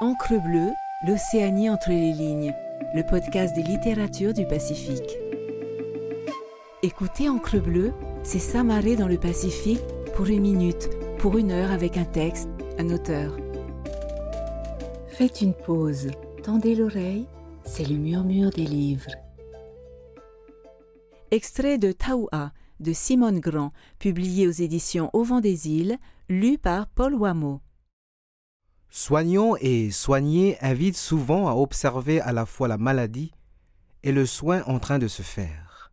Encre bleue, l'Océanie entre les lignes, le podcast des littératures du Pacifique. Écoutez Encre bleue, c'est s'amarrer dans le Pacifique pour une minute, pour une heure avec un texte, un auteur. Faites une pause, tendez l'oreille, c'est le murmure des livres. Extrait de Taoua de Simone Grand, publié aux éditions Au vent des îles, lu par Paul Wameau. Soignons et soigner invitent souvent à observer à la fois la maladie et le soin en train de se faire.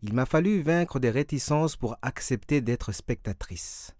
Il m'a fallu vaincre des réticences pour accepter d'être spectatrice.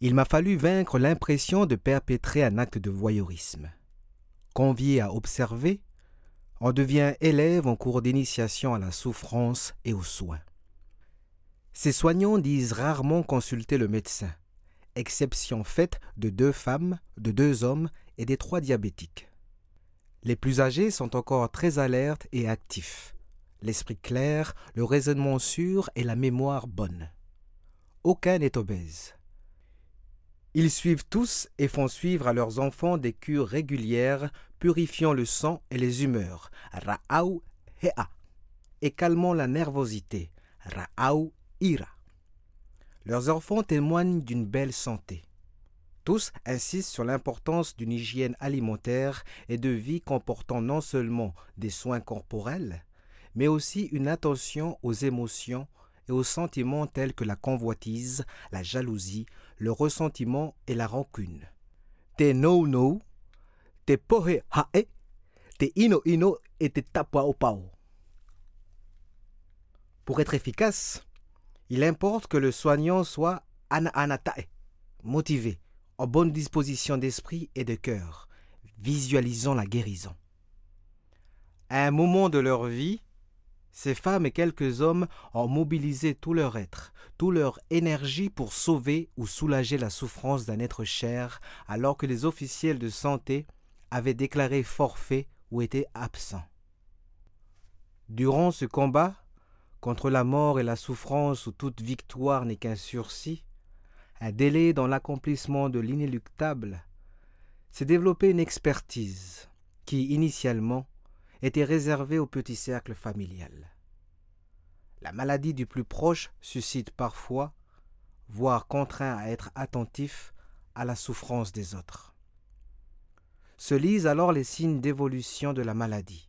Il m'a fallu vaincre l'impression de perpétrer un acte de voyeurisme. Convié à observer, on devient élève en cours d'initiation à la souffrance et aux soins. Ces soignants disent rarement consulter le médecin exception faite de deux femmes, de deux hommes et des trois diabétiques. Les plus âgés sont encore très alertes et actifs, l'esprit clair, le raisonnement sûr et la mémoire bonne. Aucun n'est obèse. Ils suivent tous et font suivre à leurs enfants des cures régulières purifiant le sang et les humeurs, ra'au he'a, et calmant la nervosité, ra'au ira. Leurs enfants témoignent d'une belle santé. Tous insistent sur l'importance d'une hygiène alimentaire et de vie comportant non seulement des soins corporels, mais aussi une attention aux émotions et aux sentiments tels que la convoitise, la jalousie, le ressentiment et la rancune. Te no no, te pohe hae, te ino ino et te tapua pao. Pour être efficace, il importe que le soignant soit anatae, motivé, en bonne disposition d'esprit et de cœur, visualisant la guérison. À un moment de leur vie, ces femmes et quelques hommes ont mobilisé tout leur être, toute leur énergie pour sauver ou soulager la souffrance d'un être cher, alors que les officiels de santé avaient déclaré forfait ou étaient absents. Durant ce combat, contre la mort et la souffrance où toute victoire n'est qu'un sursis, un délai dans l'accomplissement de l'inéluctable, s'est développée une expertise qui, initialement, était réservée au petit cercle familial. La maladie du plus proche suscite parfois, voire contraint à être attentif à la souffrance des autres. Se lisent alors les signes d'évolution de la maladie.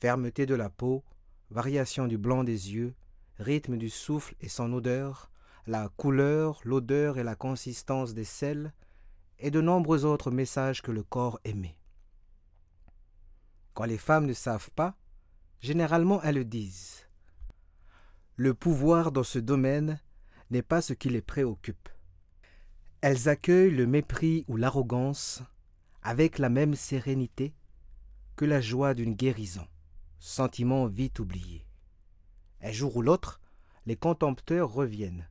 Fermeté de la peau, variation du blanc des yeux, rythme du souffle et son odeur, la couleur, l'odeur et la consistance des sels, et de nombreux autres messages que le corps émet. Quand les femmes ne savent pas, généralement elles le disent. Le pouvoir dans ce domaine n'est pas ce qui les préoccupe. Elles accueillent le mépris ou l'arrogance avec la même sérénité que la joie d'une guérison sentiment vite oublié. Un jour ou l'autre, les contempteurs reviennent,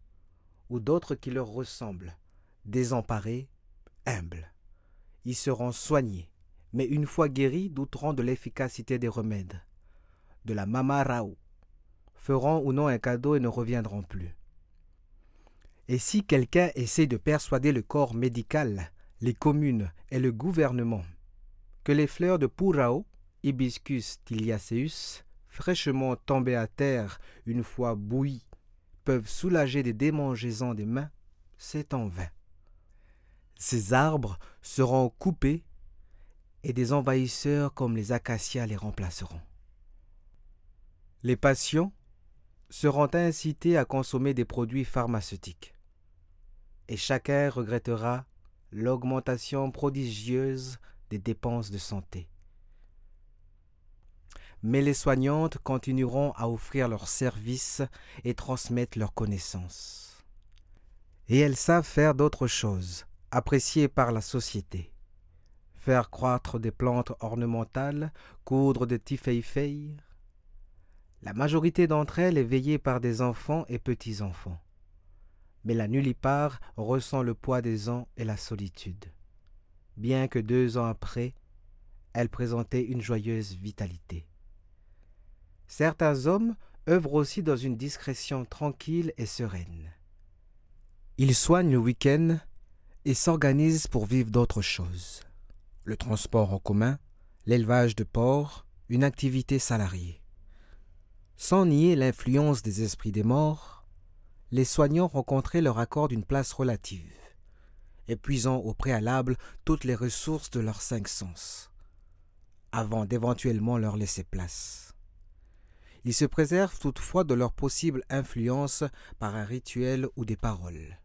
ou d'autres qui leur ressemblent, désemparés, humbles. Ils seront soignés, mais une fois guéris, douteront de l'efficacité des remèdes, de la mama rao, feront ou non un cadeau et ne reviendront plus. Et si quelqu'un essaie de persuader le corps médical, les communes et le gouvernement que les fleurs de Purao Hibiscus tiliaceus, fraîchement tombés à terre une fois bouillis, peuvent soulager des démangeaisons des mains, c'est en vain. Ces arbres seront coupés et des envahisseurs comme les acacias les remplaceront. Les patients seront incités à consommer des produits pharmaceutiques et chacun regrettera l'augmentation prodigieuse des dépenses de santé mais les soignantes continueront à offrir leurs services et transmettre leurs connaissances. Et elles savent faire d'autres choses, appréciées par la société. Faire croître des plantes ornementales, coudre des tifeifei. La majorité d'entre elles est veillée par des enfants et petits-enfants. Mais la nullipare ressent le poids des ans et la solitude. Bien que deux ans après, elle présentait une joyeuse vitalité. Certains hommes œuvrent aussi dans une discrétion tranquille et sereine. Ils soignent le week-end et s'organisent pour vivre d'autres choses. le transport en commun, l'élevage de porcs, une activité salariée. Sans nier l'influence des esprits des morts, les soignants rencontraient leur accord d'une place relative, épuisant au préalable toutes les ressources de leurs cinq sens, avant d'éventuellement leur laisser place. Ils se préservent toutefois de leur possible influence par un rituel ou des paroles.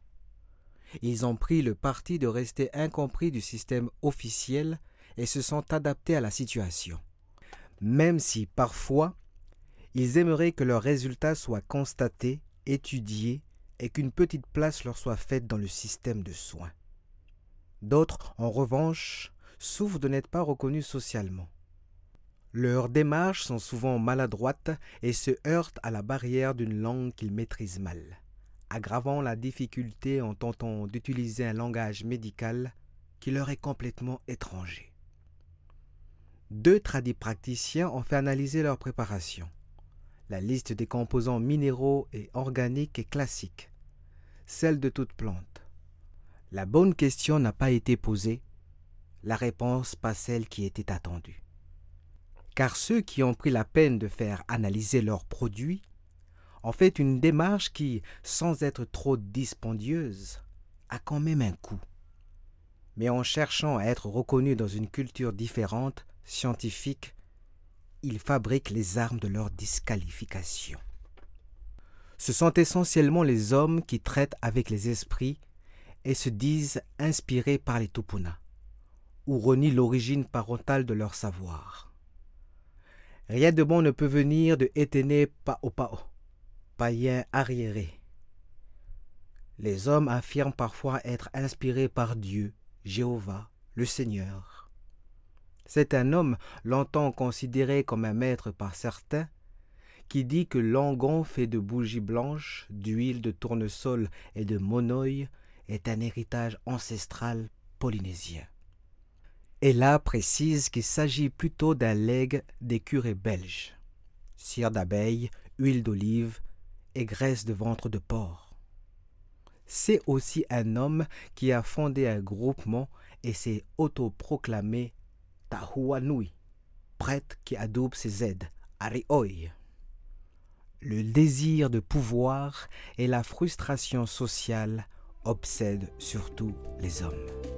Ils ont pris le parti de rester incompris du système officiel et se sont adaptés à la situation. Même si parfois ils aimeraient que leurs résultats soient constatés, étudiés et qu'une petite place leur soit faite dans le système de soins. D'autres, en revanche, souffrent de n'être pas reconnus socialement. Leurs démarches sont souvent maladroites et se heurtent à la barrière d'une langue qu'ils maîtrisent mal aggravant la difficulté en tentant d'utiliser un langage médical qui leur est complètement étranger. Deux praticiens ont fait analyser leur préparation. La liste des composants minéraux et organiques est classique, celle de toute plante. La bonne question n'a pas été posée, la réponse pas celle qui était attendue. Car ceux qui ont pris la peine de faire analyser leurs produits en fait une démarche qui, sans être trop dispendieuse, a quand même un coût. Mais en cherchant à être reconnu dans une culture différente, scientifique, ils fabriquent les armes de leur disqualification. Ce sont essentiellement les hommes qui traitent avec les esprits et se disent inspirés par les Tupuna, ou renient l'origine parentale de leur savoir. Rien de bon ne peut venir de Etene Paopao, païens arriérés. Les hommes affirment parfois être inspirés par Dieu, Jéhovah, le Seigneur. C'est un homme longtemps considéré comme un maître par certains qui dit que l'angon fait de bougies blanches, d'huile de tournesol et de monoï est un héritage ancestral polynésien. Et là précise qu'il s'agit plutôt d'un legs des curés belges. Cire d'abeille, huile d'olive, et graisse de ventre de porc. C'est aussi un homme qui a fondé un groupement et s'est autoproclamé Tahuanui, prêtre qui adoube ses aides, Arioi. Le désir de pouvoir et la frustration sociale obsèdent surtout les hommes.